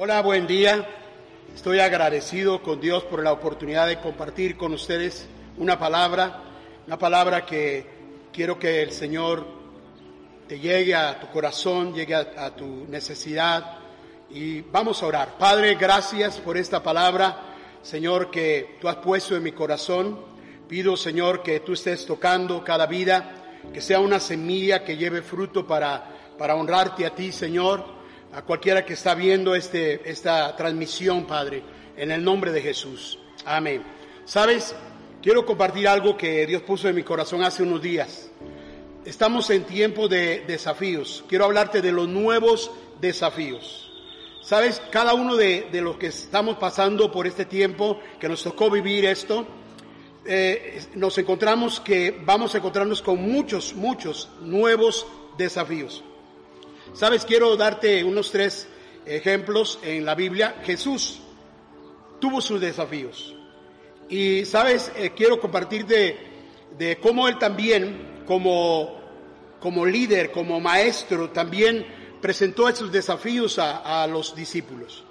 Hola, buen día. Estoy agradecido con Dios por la oportunidad de compartir con ustedes una palabra, una palabra que quiero que el Señor te llegue a tu corazón, llegue a, tu necesidad. Y vamos a orar. Padre, gracias por esta palabra, Señor, que tú has puesto en mi corazón. Pido, Señor, que tú estés tocando cada vida, que sea una semilla que lleve fruto para, para honrarte a ti, Señor a cualquiera que está viendo este, esta transmisión, Padre, en el nombre de Jesús. Amén. Sabes, quiero compartir algo que Dios puso en mi corazón hace unos días. Estamos en tiempo de desafíos. Quiero hablarte de los nuevos desafíos. Sabes, cada uno de, los que estamos pasando por este tiempo, que nos tocó vivir esto, eh, nos encontramos que vamos a encontrarnos con muchos, muchos nuevos desafíos. Sabes, quiero darte unos tres ejemplos en la Biblia. Jesús tuvo sus desafíos. Y sabes, eh, quiero compartir de, cómo él también, como, como líder, como maestro, también presentó esos desafíos a, a los discípulos.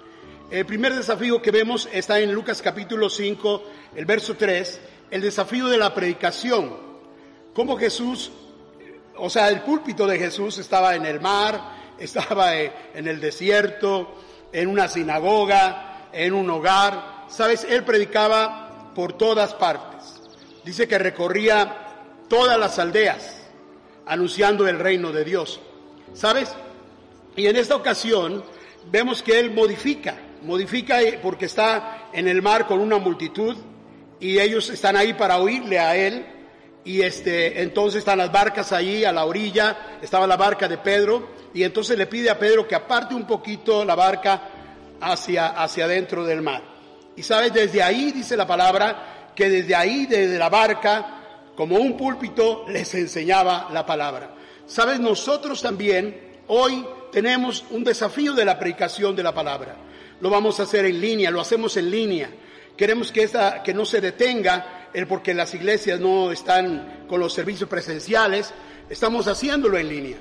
El primer desafío que vemos está en Lucas capítulo 5, el verso 3, el desafío de la predicación. Cómo Jesús, o sea, el púlpito de Jesús estaba en el mar, estaba en el desierto, en una sinagoga, en un hogar. Sabes, él predicaba por todas partes. Dice que recorría todas las aldeas anunciando el reino de Dios. ¿Sabes? Y en esta ocasión vemos que él modifica, modifica porque está en el mar con una multitud y ellos están ahí para oírle a él. Y este, entonces están las barcas ahí a la orilla, estaba la barca de Pedro y entonces le pide a Pedro que aparte un poquito la barca hacia, hacia adentro del mar. Y sabes, desde ahí dice la palabra, que desde ahí, desde la barca, como un púlpito, les enseñaba la palabra. Sabes, nosotros también hoy tenemos un desafío de la predicación de la palabra. Lo vamos a hacer en línea, lo hacemos en línea. Queremos que, esta, que no se detenga el porque las iglesias no están con los servicios presenciales, estamos haciéndolo en línea.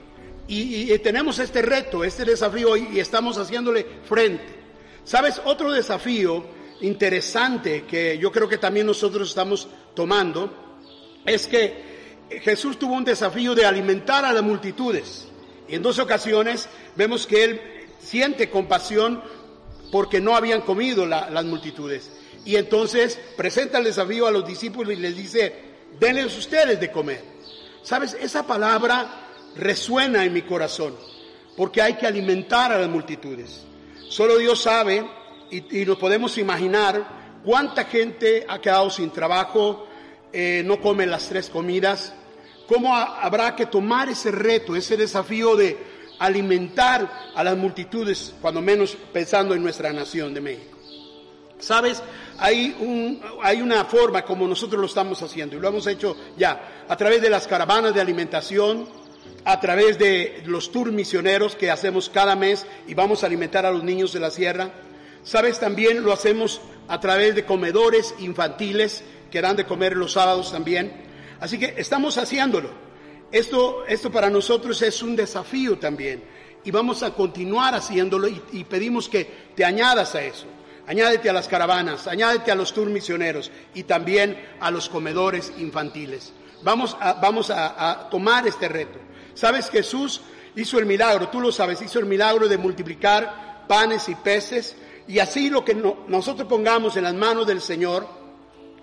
Y, tenemos este reto, este desafío y estamos haciéndole frente. ¿Sabes? Otro desafío interesante que yo creo que también nosotros estamos tomando es que Jesús tuvo un desafío de alimentar a las multitudes. Y en dos ocasiones vemos que él siente compasión porque no habían comido las multitudes. Y entonces presenta el desafío a los discípulos y les dice, denles ustedes de comer. ¿Sabes? Esa palabra resuena en mi corazón, porque hay que alimentar a las multitudes. Solo Dios sabe y, nos podemos imaginar cuánta gente ha quedado sin trabajo, eh, no come las tres comidas, cómo habrá que tomar ese reto, ese desafío de alimentar a las multitudes, cuando menos pensando en nuestra nación de México. Sabes, hay, un, hay una forma como nosotros lo estamos haciendo y lo hemos hecho ya a través de las caravanas de alimentación, a través de los tours misioneros que hacemos cada mes y vamos a alimentar a los niños de la sierra. Sabes, también lo hacemos a través de comedores infantiles que dan de comer los sábados también. Así que estamos haciéndolo. Esto, esto para nosotros es un desafío también y vamos a continuar haciéndolo y, y pedimos que te añadas a eso. Añádete a las caravanas, añádete a los tours misioneros y también a los comedores infantiles. Vamos a, vamos a tomar este reto. Sabes, Jesús hizo el milagro, tú lo sabes, hizo el milagro de multiplicar panes y peces. Y así lo que nosotros pongamos en las manos del Señor,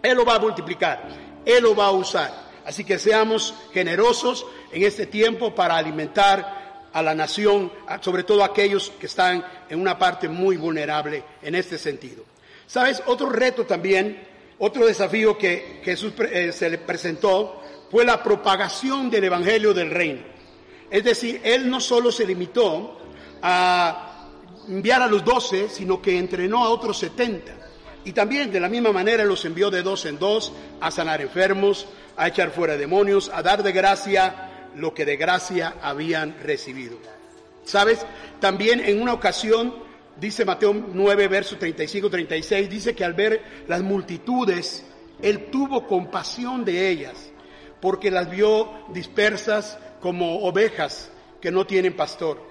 Él lo va a multiplicar, Él lo va a usar. Así que seamos generosos en este tiempo para alimentar a la nación, sobre todo aquellos que están en una parte muy vulnerable en este sentido. ¿Sabes? Otro reto también, otro desafío que Jesús eh, se le presentó fue la propagación del Evangelio del Reino. Es decir, él no solo se limitó a enviar a los doce, sino que entrenó a otros setenta. Y también de la misma manera los envió de dos en dos a sanar enfermos, a echar fuera demonios, a dar de gracia lo que de gracia habían recibido. ¿Sabes? También en una ocasión, dice Mateo 9, verso 35-36, dice que al ver las multitudes, él tuvo compasión de ellas, porque las vio dispersas como ovejas que no tienen pastor.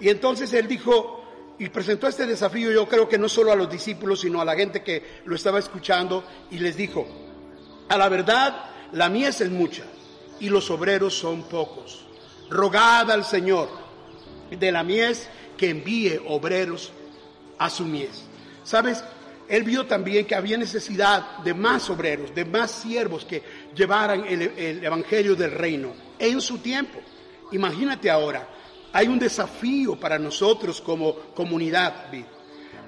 Y entonces él dijo, y presentó este desafío yo creo que no solo a los discípulos, sino a la gente que lo estaba escuchando y les dijo, a la verdad, la mies es mucha y los obreros son pocos. Rogad al Señor de la mies que envíe obreros a su mies. ¿Sabes? Él vio también que había necesidad de más obreros, de más siervos que llevaran el, el Evangelio del reino en su tiempo. Imagínate ahora, hay un desafío para nosotros como comunidad,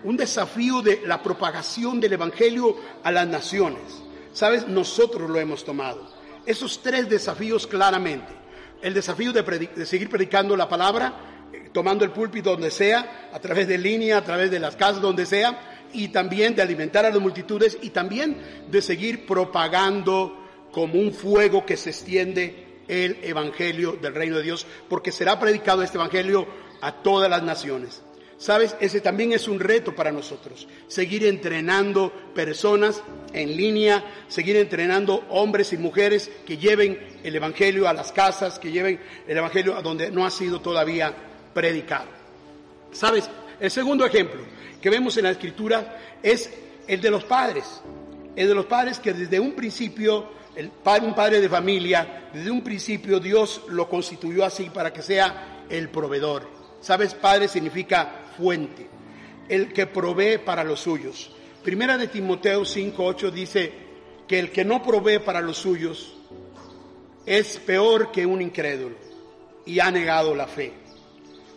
un desafío de la propagación del Evangelio a las naciones. ¿Sabes? Nosotros lo hemos tomado. Esos tres desafíos claramente. El desafío de, seguir predicando la palabra, tomando el púlpito donde sea, a través de línea, a través de las casas donde sea, y también de alimentar a las multitudes y también de seguir propagando como un fuego que se extiende el Evangelio del Reino de Dios, porque será predicado este Evangelio a todas las naciones. Sabes, ese también es un reto para nosotros, seguir entrenando personas en línea, seguir entrenando hombres y mujeres que lleven el Evangelio a las casas, que lleven el Evangelio a donde no ha sido todavía predicado. Sabes, el segundo ejemplo que vemos en la Escritura es el de los padres, el de los padres que desde un principio el padre, un padre de familia, desde un principio Dios lo constituyó así para que sea el proveedor. ¿Sabes? Padre significa fuente, el que provee para los suyos. Primera de Timoteo 5:8 dice que el que no provee para los suyos es peor que un incrédulo y ha negado la fe.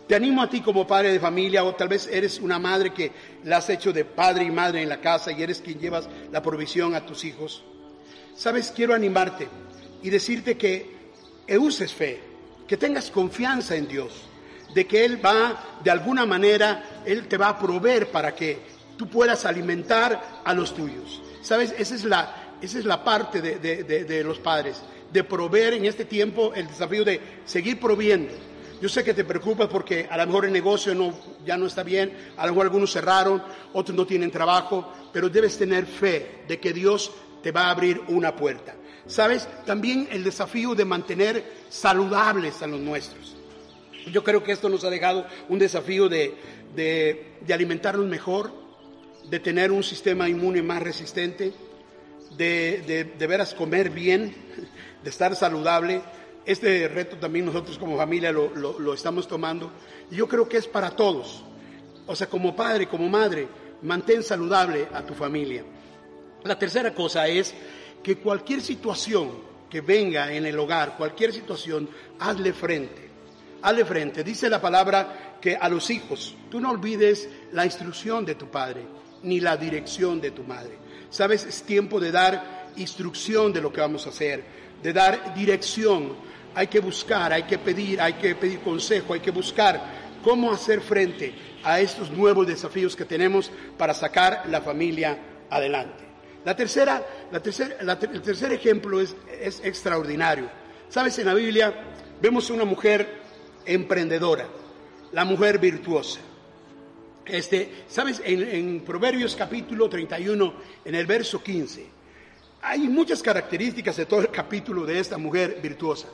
Te animo a ti como padre de familia o tal vez eres una madre que la has hecho de padre y madre en la casa y eres quien llevas la provisión a tus hijos. Sabes, quiero animarte y decirte que uses fe, que tengas confianza en Dios, de que Él va, de alguna manera, Él te va a proveer para que tú puedas alimentar a los tuyos. Sabes, esa es la, esa es la parte de, de los padres, de proveer en este tiempo el desafío de seguir proviendo. Yo sé que te preocupas porque a lo mejor el negocio ya no está bien, a lo mejor algunos cerraron, otros no tienen trabajo, pero debes tener fe de que Dios te va a abrir una puerta. ¿Sabes? También el desafío de mantener saludables a los nuestros. Yo creo que esto nos ha dejado un desafío de, de, alimentarnos mejor, de tener un sistema inmune más resistente, de, veras comer bien, de estar saludable. Este reto también nosotros como familia lo, lo, estamos tomando. Y yo creo que es para todos. O sea, como padre, como madre, mantén saludable a tu familia. La tercera cosa es que cualquier situación que venga en el hogar, cualquier situación, hazle frente. Hazle frente. Dice la palabra que a los hijos, tú no olvides la instrucción de tu padre, ni la dirección de tu madre. Sabes, es tiempo de dar instrucción de lo que vamos a hacer, de dar dirección. Hay que buscar, hay que pedir, hay que pedir consejo, hay que buscar cómo hacer frente a estos nuevos desafíos que tenemos para sacar la familia adelante. La tercera, la el tercer ejemplo es, es extraordinario. Sabes, en la Biblia vemos una mujer emprendedora, la mujer virtuosa. Este, Sabes, en, Proverbios capítulo 31, en el verso 15, hay muchas características de todo el capítulo de esta mujer virtuosa,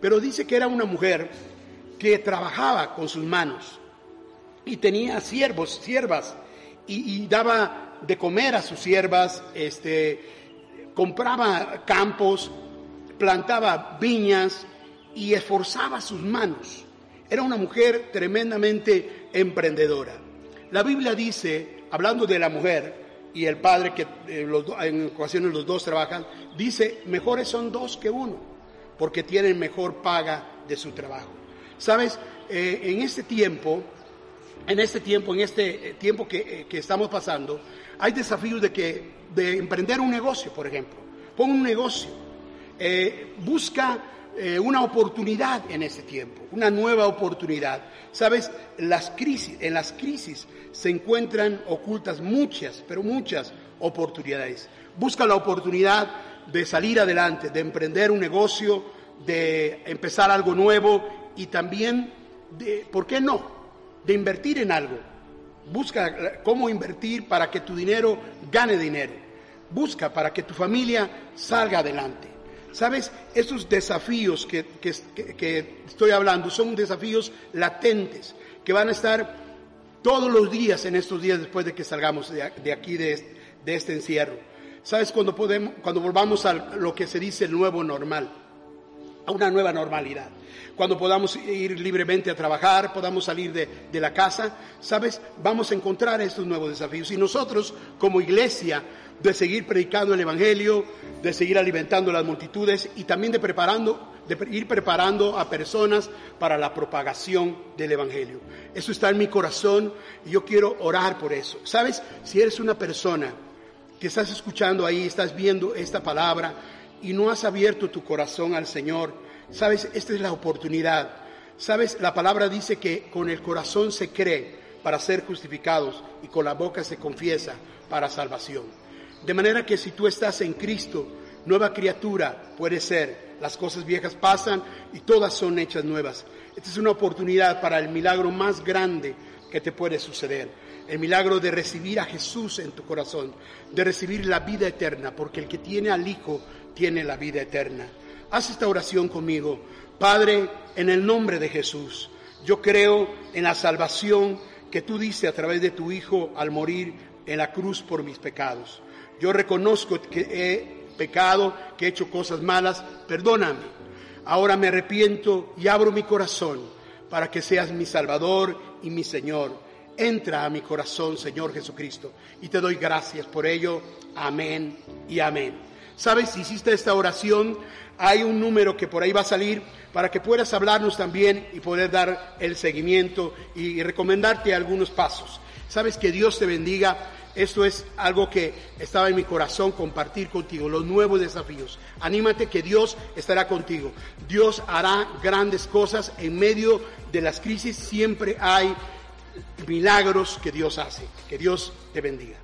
pero dice que era una mujer que trabajaba con sus manos y tenía siervos, siervas, y, daba de comer a sus siervas, este, compraba campos, plantaba viñas y esforzaba sus manos. Era una mujer tremendamente emprendedora. La Biblia dice, hablando de la mujer y el padre, que eh, en ocasiones los dos trabajan, dice, mejores son dos que uno, porque tienen mejor paga de su trabajo. Sabes, eh, en este tiempo, en este tiempo, en este eh, tiempo que, que estamos pasando, hay desafíos de, que, de emprender un negocio, por ejemplo. Pon un negocio. Busca eh, una oportunidad en ese tiempo, una nueva oportunidad. Sabes, las crisis, en las crisis se encuentran ocultas muchas, pero muchas oportunidades. Busca la oportunidad de salir adelante, de emprender un negocio, de empezar algo nuevo y también de, ¿por qué no?, de invertir en algo Busca cómo invertir para que tu dinero gane dinero. Busca para que tu familia salga adelante. Sabes, esos desafíos que, que, estoy hablando son desafíos latentes que van a estar todos los días en estos días después de que salgamos de aquí de este, de este encierro. ¿Sabes? Cuando, podemos, cuando volvamos a lo que se dice el nuevo normal, a una nueva normalidad. Cuando podamos ir libremente a trabajar, podamos salir de, la casa, ¿sabes? Vamos a encontrar estos nuevos desafíos. Y nosotros, como iglesia, de seguir predicando el Evangelio, de seguir alimentando las multitudes y también de preparando de ir preparando a personas para la propagación del Evangelio. Eso está en mi corazón y yo quiero orar por eso. ¿Sabes? Si eres una persona que estás escuchando ahí, estás viendo esta palabra y no has abierto tu corazón al Señor, sabes, esta es la oportunidad. Sabes, la palabra dice que con el corazón se cree para ser justificados y con la boca se confiesa para salvación. De manera que si tú estás en Cristo, nueva criatura puede ser. Las cosas viejas pasan y todas son hechas nuevas. Esta es una oportunidad para el milagro más grande que te puede suceder el milagro de recibir a Jesús en tu corazón, de recibir la vida eterna, porque el que tiene al Hijo tiene la vida eterna. Haz esta oración conmigo. Padre, en el nombre de Jesús, yo creo en la salvación que tú diste a través de tu Hijo al morir en la cruz por mis pecados. Yo reconozco que he pecado, que he hecho cosas malas, perdóname. Ahora me arrepiento y abro mi corazón para que seas mi Salvador y mi Señor. Entra a mi corazón, Señor Jesucristo, y te doy gracias por ello. Amén y amén. Sabes, si hiciste esta oración, hay un número que por ahí va a salir para que puedas hablarnos también y poder dar el seguimiento y recomendarte algunos pasos. Sabes que Dios te bendiga. Esto es algo que estaba en mi corazón compartir contigo, los nuevos desafíos. Anímate que Dios estará contigo. Dios hará grandes cosas en medio de las crisis. Siempre hay milagros que Dios hace. Que Dios te bendiga.